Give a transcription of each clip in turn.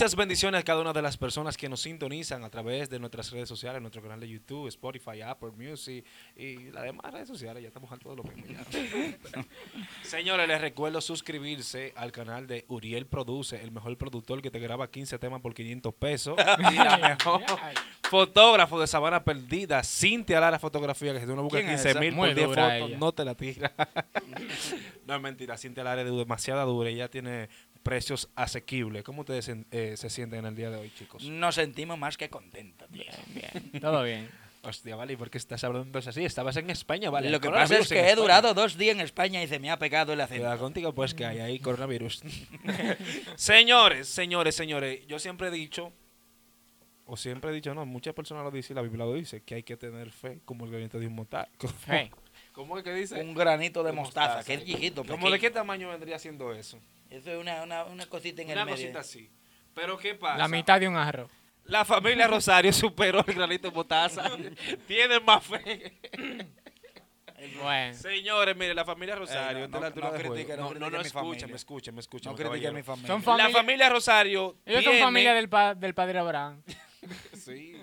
Muchas bendiciones a cada una de las personas que nos sintonizan a través de nuestras redes sociales, nuestro canal de YouTube, Spotify, Apple Music y las demás redes sociales. Ya estamos al todo lo mismo. Señores, les recuerdo suscribirse al canal de Uriel Produce, el mejor productor que te graba 15 temas por 500 pesos. Y la mejor fotógrafo de Sabana Perdida, Cintia Lara Fotografía, que si tú no buscas ¿Quién es 15 mil por 10 dura fotos, ella. no te la tira. no es mentira, Cintia Lara es demasiada dura. Ella tiene precios asequibles. ¿Cómo ustedes se, eh, se sienten en el día de hoy, chicos? Nos sentimos más que contentos. tío. Bien, todo bien. Hostia, vale, ¿y por qué estás hablando así? Estabas en España, vale. Lo que pasa es que he durado dos días en España y se me ha pegado el acento. contigo, pues que hay ahí coronavirus. señores, señores, señores, yo siempre he dicho, o siempre he dicho, no, muchas personas lo dicen, y la Biblia lo dice, que hay que tener fe como el granito de un. Fe. ¿Cómo es que dice? Un granito de De mostaza, mostaza. que es chiquito. ¿Cómo de qué tamaño vendría siendo eso? Eso es una, una, una cosita en Una el medio. cosita así. Pero ¿qué pasa? La mitad de un arroz. La familia Rosario superó el granito de motaza. Tienen más fe. Bueno. Señores, mire, la familia Rosario, Eh, no, no critique, no no, critique no, no, mi escuchen, familia. escuchen, escuchen. No critiques a mi familia. Son La familia- Rosario Ellos son tiene- familia del, pa- del padre Abraham. Sí.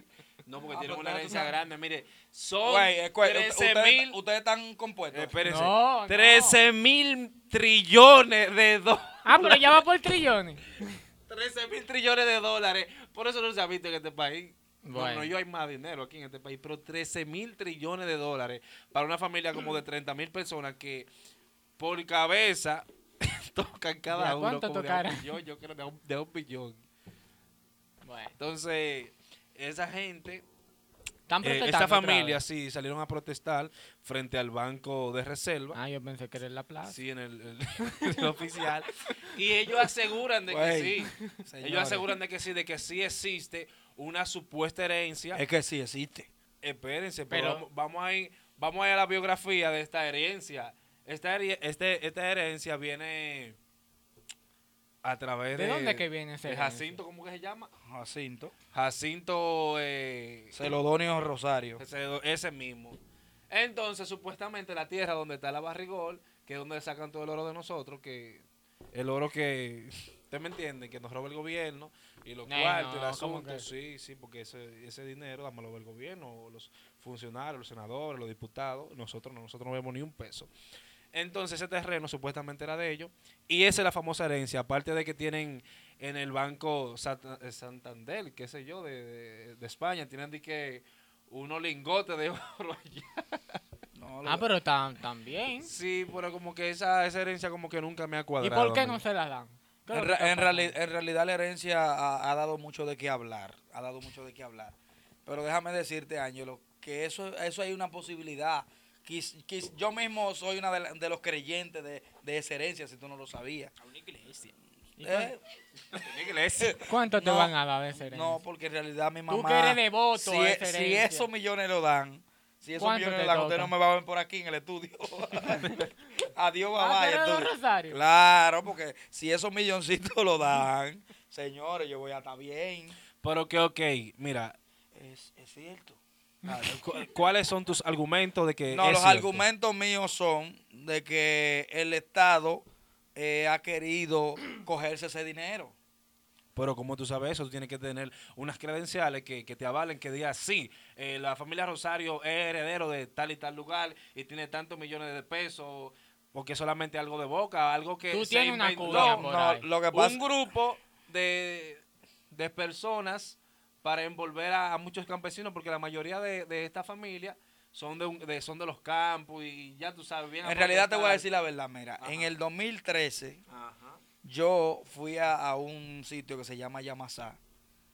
No, porque Ah, tienen pues una herencia grande. Mire, son Güey, es que 13 ustedes, mil... ustedes están compuestos. Espérense. No, no. 13 mil trillones de dólares. Ah, pero ya va por trillones. 13 mil trillones de dólares. Por eso no se ha visto en este país. No, Bueno. no, yo hay más dinero aquí en este país, pero 13 mil trillones de dólares para una familia como de 30 mil personas que por cabeza tocan cada ¿Ya uno cuánto como de tocará? un billón, yo creo de un, de un billón. Bueno. Entonces, esa gente Están Eh, protestando esta familia sí salieron a protestar frente al banco de reserva. Ah, yo pensé que era en la plaza. Sí, en el, el- el oficial. Y ellos aseguran de que sí. señores. Ellos aseguran de que sí, de que sí existe una supuesta herencia. Es que sí existe. Espérense, pero, Pero- vamos, vamos a ir, vamos a ir a la biografía de esta herencia. Esta, este, esta herencia viene a través de... ¿De dónde que viene esa de? Jacinto, ¿cómo que se llama? Jacinto. Jacinto... Eh, Celodonio Rosario. ese, ese mismo. Entonces, supuestamente la tierra donde está la barrigol, que es donde sacan todo el oro de nosotros, que el oro que, ¿usted me entiende? Que nos roba el gobierno y los Eh, cuartos, no, el ¿cómo asunto. que? Sí, sí, porque ese, ese dinero dámelo el gobierno, o los funcionarios, los senadores, los diputados. Nosotros no, nosotros no vemos ni un peso. Entonces ese terreno supuestamente era de ellos y esa es la famosa herencia, aparte de que tienen en el banco Santa- eh, Santander, qué sé yo, de, de- de España, tienen de que unos lingotes de oro allá. No, lo- Ah, pero también. Sí, pero como que esa, esa herencia como que nunca me ha ¿Y cuadrado. por qué no se la dan? ¿Qué es En, ra- reali- en realidad la herencia ha, ha dado mucho de qué hablar, ha dado mucho de qué hablar. Pero déjame decirte, Ángelo, que eso, eso hay una posibilidad. Quis- quis- yo mismo soy uno de, la- de los creyentes de, de esa herencia, si tú no lo sabías. ¿Y Eh, Una iglesia. ¿Cuánto te No, van a dar de esa herencia? no, porque en realidad mi mamá... Tú que eres devoto si, a e- esa si esos millones lo dan, si esos ¿Cuánto millones te lo dan, usted toca? no me va a ver por aquí en el estudio. Adiós, Ah, mamá. Rosario. Claro, porque si esos milloncitos lo dan, señores, yo voy a estar bien. Pero que, ok, mira, Es, es cierto. Cu- ¿cuáles son tus argumentos de que No, es los cierto? argumentos míos son de que el Estado eh, ha querido cogerse ese dinero. Pero como tú sabes eso, tú tienes que tener unas credenciales que, que te avalen, que diga, sí, eh, la familia Rosario es heredero de tal y tal lugar y tiene tantos millones de pesos, porque es solamente algo de boca, algo que Tú se tienes una inventó No, por no, ahí. lo que pasa un grupo de, de personas para envolver a, a muchos campesinos, porque la mayoría de, de esta familia son de, un- de- son de los campos y ya tú sabes bien. En realidad te voy a decir la verdad, mira, en el 2013 Ajá. yo fui a, a un sitio que se llama Yamasá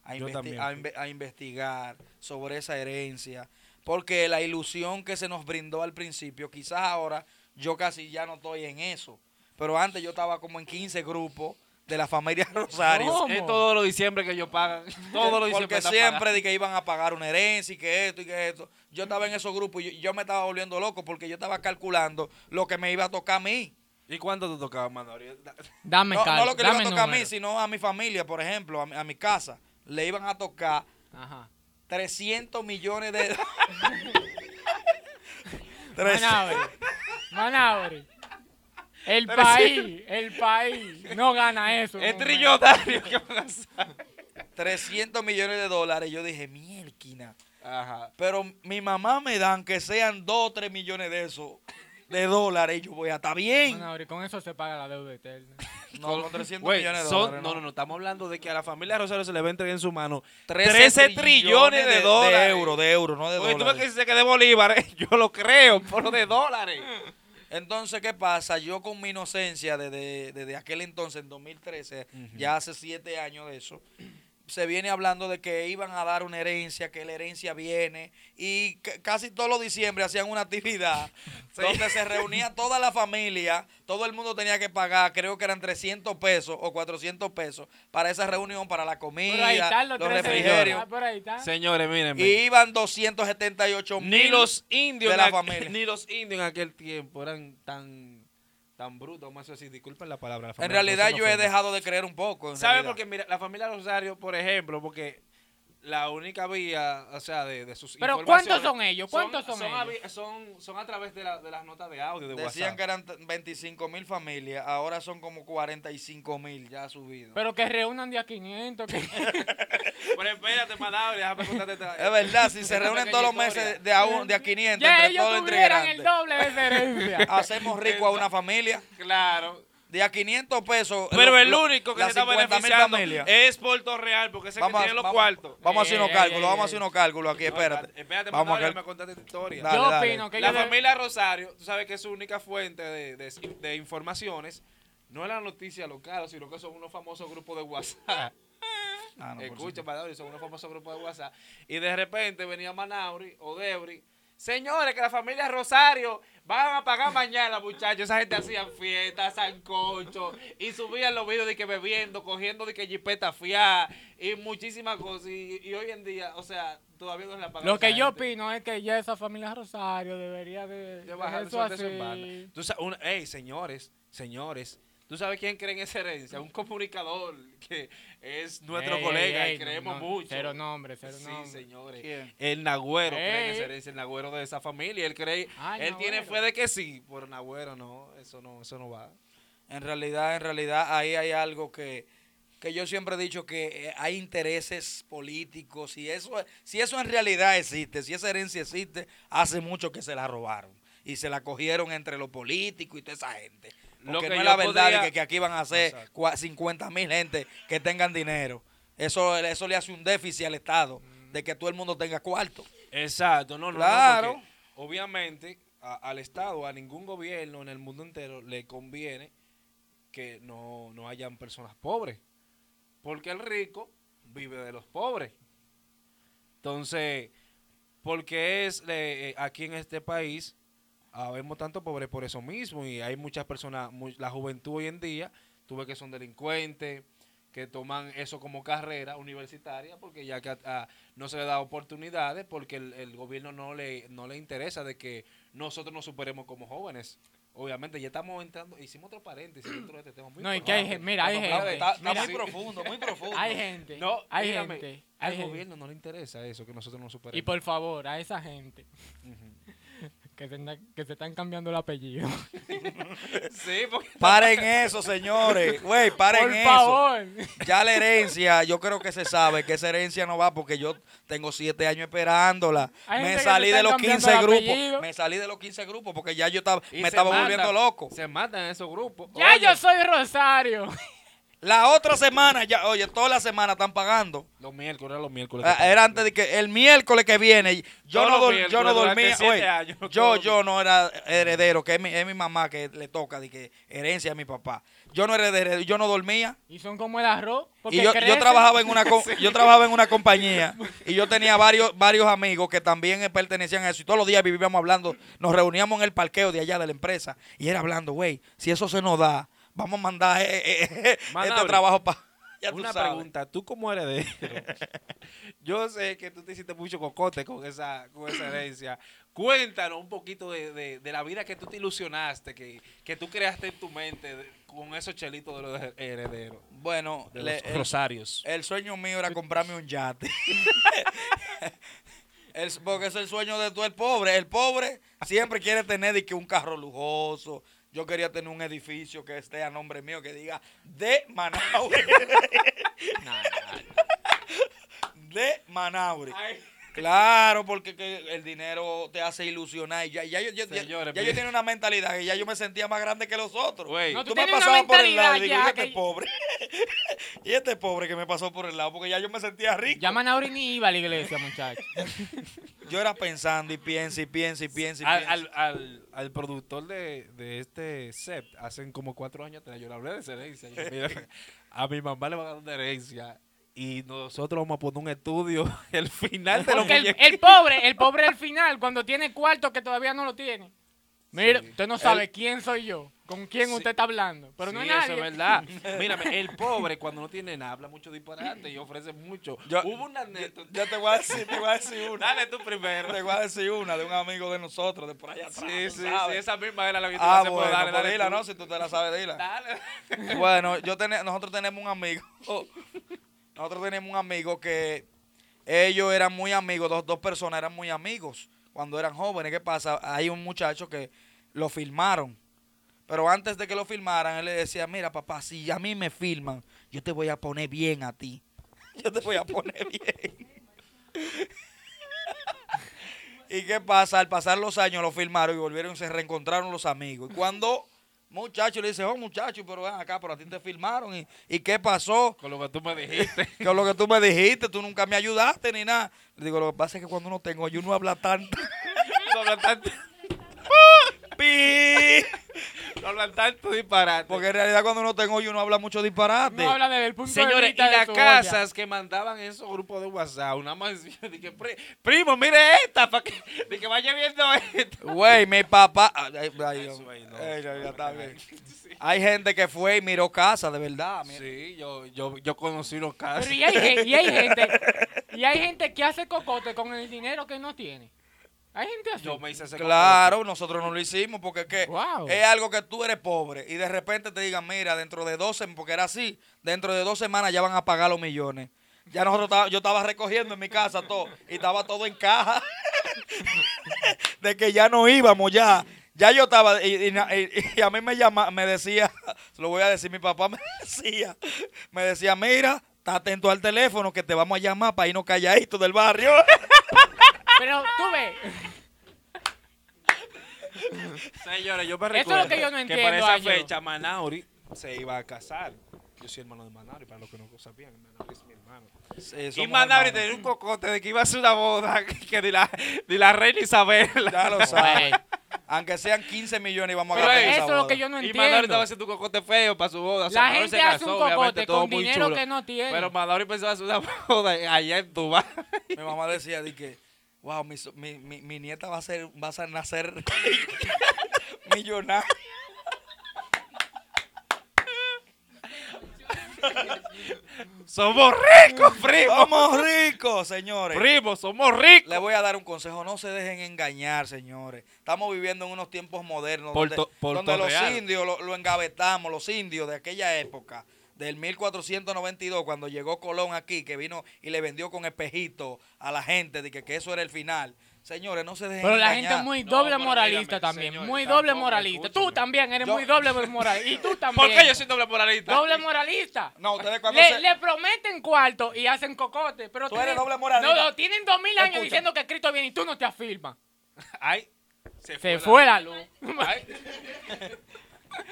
a, Yo investi- también a fui. inve- a investigar sobre esa herencia, porque la ilusión que se nos brindó al principio, quizás ahora yo casi ya no estoy en eso, pero antes yo estaba como en 15 grupos de la familia Rosario. ¿Cómo? Es todos los diciembre que ellos pagan. Todos los diciembre Porque siempre di que iban a pagar una herencia y que esto y que esto. Yo estaba en esos grupos y yo, yo me estaba volviendo loco porque yo estaba calculando lo que me iba a tocar a mí. ¿Y cuánto te tocaba, Manuel? Dame No, cal- no lo que le iba a tocar a mí, sino a mi familia, por ejemplo, a mi, a mi casa. Le iban a tocar Ajá. 300 millones de... Manabre. Manabre. El Pero país, el país no gana eso. Es trillonario que van a hacer. 300 millones de dólares. Yo dije, mielquina. Ajá. Pero mi mamá me dan que sean 2 o 3 millones de esos de dólares. Y yo voy a estar bien. Manauri, con eso se paga la deuda eterna. No, con 300 Güey, millones de son- dólares. no, no, no, estamos hablando de que a la familia Rosario se le va a entregar en su mano 13, 13 trillones de dólares. De euros, de euros, no de Porque tú ves dólares. que de bolívares, yo lo creo, pero de dólares. Entonces, ¿qué pasa? Yo con mi inocencia desde, desde aquel entonces, en 2013, Ujú. ya hace siete años de eso, se viene hablando de que iban a dar una herencia, que la herencia viene, y casi todos los diciembre hacían una actividad donde se reunía toda la familia, todo el mundo tenía que pagar, creo que eran 300 pesos o 400 pesos para esa reunión, para la comida, Pero ahí están los, los 13 refrigerios. Ah, por. Señores, mírenme. Y iban 278 ni mil los indios de la familia. ni los indios en aquel tiempo eran tan tan brutos, vamos a decir, disculpen la palabra. la En realidad yo he dejado de creer un poco. ¿Sabe realidad. por qué? Mira, la familia Rosario, por ejemplo, porque la única vía, o sea, de, de sus Pero ¿cuántos son ellos? ¿Cuántos son a ellos? vi- son, son a través de, la- de las notas de audio de Decían WhatsApp. que eran t- 25 mil familias, ahora son como 45 mil, ya ha subido. Pero que reúnan de a 500. Que... Pero espérate, Manabri, déjame contarte es verdad, si se reúnen todos los meses de a, un, de a 500 ya entre ellos todos tuvieran el doble de esa herencia. hacemos rico a una familia. Claro. De a 500 pesos. Pero lo- el único que se está 50.000 beneficiando es Puerto Real, porque ese Vamos a- que tiene los vamos- cuartos. Vamos a hacer unos Ey, cálculos, vamos a hacer unos cálculos aquí, No, espérate. Espérate, Vamos a me contaste esta historia. Dale, Yo dale. opino que La de- familia Rosario, tú sabes que su única fuente de, de- de informaciones no es la noticia local, sino que son unos famosos grupos de WhatsApp. Ah, no, Escucha. Manauri, son unos famosos grupos de WhatsApp. Y de repente venía Manauri o Debri. Señores, que la familia Rosario van a pagar mañana, muchachos. Esa gente hacía fiestas, sancocho, y subían los videos de que bebiendo, cogiendo de que jipeta fiá, y muchísimas cosas. Y, y hoy en día, o sea, todavía no se la pagan. Lo que yo gente. opino es que ya esa familia Rosario debería de, de bajar eso eso de su banda. así. Tú sa- una- ey, señores, señores, ¿tú sabes quién cree en esa herencia? Un comunicador que es nuestro Ey, colega ey, y creemos no, mucho. Cero nombre, cero sí, nombre. señores. ¿Quién? El Nagüero cree en esa herencia, el Nagüero de esa familia. Él cree, él tiene fe de que sí, pero Nagüero no, eso no, eso no va. En realidad, en realidad, ahí hay algo que, que yo siempre he dicho que eh, hay intereses políticos. Y eso, si eso en realidad existe, si esa herencia existe, hace mucho que se la robaron. Y se la cogieron entre los políticos y toda esa gente. Lo que no es la verdad de podría- que, que aquí van a ser Exacto. cua- 50 mil gente que tengan dinero. Eso, eso le hace un déficit al Estado, de que todo el mundo tenga cuarto. Exacto, no, no, Claro. obviamente a- al Estado, a ningún gobierno en el mundo entero le conviene que no, no hayan personas pobres, porque el rico vive de los pobres. Entonces, porque es eh, aquí en este país habemos tanto pobres por eso mismo y hay muchas personas, mu- la juventud hoy en día, tú ves que son delincuentes, que toman eso como carrera universitaria porque ya que a- a- no se le da oportunidades porque el, el gobierno no le no le interesa de que nosotros nos superemos como jóvenes. Obviamente ya estamos entrando, hicimos otro paréntesis dentro de este tema muy No, y que hay mira, hay gente, Está, está mira, muy sí. profundo, muy profundo. Hay gente, No, hay dígame, gente, al hay gente. gobierno no le interesa eso, que nosotros nos superemos. Y por favor, a esa gente Ujú. Que se, anda- que se están cambiando el apellido. Sí, porque Paren eso, señores. Güey, paren por eso. favor. Ya la herencia, yo creo que se sabe que esa herencia no va porque yo tengo siete años esperándola. Hay Me salí de los cambiando 15 el grupos. Me salí de los 15 grupos porque ya yo estaba, y me estaba volviendo loco. Se matan esos grupos. Ya Oye, yo soy Rosario. La otra semana, ya, oye, toda la semana están pagando. Los miércoles, era los miércoles. Ah, Era antes de que el miércoles que viene, yo no, dor- yo no dormía. oye, años, yo, yo no era heredero, que es mi, es mi mamá que le toca de que herencia a mi papá. Yo no era heredero, yo no dormía. Y son como el arroz. Porque Y yo, yo trabajaba en una yo trabajaba en una compañía y yo tenía varios varios amigos que también pertenecían a eso y todos los días vivíamos hablando, nos reuníamos en el parqueo de allá de la empresa y era hablando, güey, si eso se nos da, vamos a mandar eh, eh, eh, este trabajo para Una pregunta, tú como heredero, yo sé que tú te hiciste mucho cocote con esa, con esa herencia. Cuéntanos un poquito de, de- de la vida que tú te ilusionaste, que, que tú creaste en tu mente de- con esos chelitos de los herederos, Bueno, de le- los el, rosarios. el sueño mío era comprarme un yate. El- porque es el sueño de todo el pobre. El pobre siempre quiere tener de que un carro lujoso. Yo quería tener un edificio que esté a nombre mío, que diga de Manaus. de Manauri. Claro, porque que el dinero te hace ilusionar. Y ya, ya, yo, yo- ya- Señores, ya yo bien. tenía una mentalidad que ya yo me sentía más grande que los otros. Güey, No, tú, tú me tienes una pasabas por el lado y mentalidad digo, ya y este que- pobre. y este pobre que me pasó por el lado, porque ya yo me sentía rico. Ya Manauri ni iba a la iglesia, muchachos. Yo era pensando y pienso y pienso y pienso y al, al, al, al productor de, de este set, hace como cuatro años atrás, yo le hablé de esa herencia. Mira, a mi mamá le van a dar una herencia y nosotros vamos a poner un estudio el final de los Porque el, pobre, el pobre al final, cuando tiene cuarto que todavía no lo tiene. Mira, Sí. usted no sabe quién soy yo, con quién Sí. usted está hablando. Pero no es nadie. eso es verdad. Mírame, el pobre cuando no tiene nada habla mucho disparate y ofrece mucho. Yo- Hubo una anécdota. Yo te voy a decir, te voy a decir una. Dale tú primero. Te voy a decir una de un amigo de nosotros, de por allá atrás. Sí, sí, sabes. sí, esa misma era la que Ah, bueno, dale, pues dale dila, tú. ¿no? Si tú te la sabes, dila. Dale. Bueno, yo ten- nosotros tenemos un amigo. Nosotros tenemos un amigo que ellos eran muy amigos, dos, dos personas eran muy amigos cuando eran jóvenes. ¿Qué pasa? Hay un muchacho que lo filmaron. Pero antes de que lo filmaran, él le decía, mira papá, si a mí me filman, yo te voy a poner bien a ti. Yo te voy a poner bien. ¿Y qué pasa? Al pasar los años lo filmaron y volvieron, se reencontraron los amigos. Y cuando muchacho le dice, oh muchacho, pero ven acá, pero a ti te filmaron. ¿Y, ¿y qué pasó? Con lo que tú me dijiste. Que lo que tú me dijiste, tú nunca me ayudaste ni nada. Le digo, lo que pasa es que cuando uno tengo, yo no habla tanto. No hablan tanto, Pi. No hablan tanto disparate. Porque en realidad cuando uno tengo, yo no habla mucho disparate. No habla desde el punto de Señores, y vista de las su olla. casas que mandaban esos grupos de WhatsApp, una más dije, "Pri- primo, mire esta, para que, de que vaya viendo esto. Güey, mi papá. ay, ay, ay, Eso ahí no. ay, ya, ya está bien. Hay gente que fue y miró casa, de verdad. mira. Sí, yo, yo, yo conocí los casos. Pero y hay, y hay gente, y hay gente que hace cocote con el dinero que no tiene. Hay gente así. Yo me hice ese Claro, nosotros no lo hicimos porque es que Wow. es algo que tú eres pobre y de repente te digan, mira, dentro de 12, porque era así, dentro de dos semanas ya van a pagar los millones. Ya nosotros estaba- yo estaba recogiendo en mi casa todo y estaba todo en caja de que ya no íbamos ya. Ya yo estaba y, a mí me llama, me decía, se lo voy a decir, mi papá me decía, me decía, mira, está atento al teléfono que te vamos a llamar para irnos calladitos del barrio. Pero tú ves, Señores, yo me Eso es recuerdo lo que yo no para entiendo, esa Ángelo. fecha Manauri se iba a casar. Yo soy hermano de Manauri, para los que no lo sabían. Manauri es mi hermano. Sí, Y Manauri tenía un cocote de que iba a hacer una boda que de la, de la reina Isabel. Ya lo sabes. Aunque sean 15 millones y vamos a Pero gastar esa esa eso es lo boda. que yo no y Manauri entiendo. estaba haciendo un cocote feo para su boda. O sea, La Manauri gente se hace casó, un cocote todo con muy dinero chulo. que no tiene. Pero Manauri pensaba hacer una boda allá en Dubái. Mi mamá decía de que, wow, mi, mi, mi, mi nieta va a ser, va a nacer millonaria. Somos ricos, primo. Somos ricos, señores. Primo, somos ricos. Le voy a dar un consejo, no se dejen engañar, señores. Estamos viviendo en unos tiempos modernos donde, Porto- Porto donde los indios lo, lo engavetamos, los indios de aquella época, del 1492, cuando llegó Colón aquí, que vino y le vendió con espejito a la gente de que, que eso era el final. Señores, no se dejen Pero la engañar. gente es muy doble moralista también, señor, muy doble moralista. Tú también eres Yo- muy doble moralista. Y tú también. ¿Por qué yo soy doble moralista? Doble moralista. No, ustedes cuando Le, se... le prometen cuarto y hacen cocote. Pero Tú eres doble moralista. No, no, tienen dos mil años Escucha. diciendo que Cristo viene y tú no te afirmas. Ay, Se fue la luz. Ay.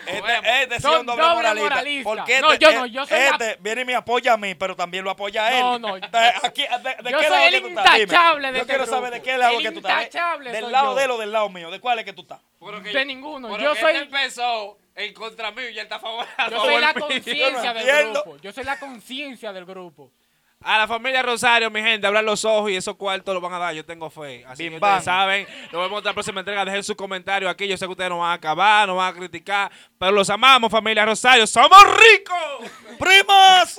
Este, este sí es un doble doble moralista. moralista. Porque No, este, yo no, yo soy la- este viene y me apoya a mí, pero también lo apoya a él. No, no. Aquí, ¿de, de Yo qué soy lado el que tú estás? Dime. intachable de Yo este quiero grupo. saber de qué lado El que tú estás. intachable Del soy lado yo. de él o del lado mío. ¿De cuál es que tú estás? Pero que- De ninguno. pero Yo que soy- él empezó en contra mío y él está a favor. a Yo soy la conciencia del grupo. Yo soy la conciencia del grupo. A la familia Rosario, mi gente, abran los ojos y esos cuartos los van a dar. Yo tengo fe. Así Bim, que ustedes saben. Nos vemos en la próxima entrega. Dejen sus comentarios aquí. Yo sé que ustedes nos van a acabar, nos van a criticar. Pero los amamos, familia Rosario. ¡Somos ricos! ¡Primazo!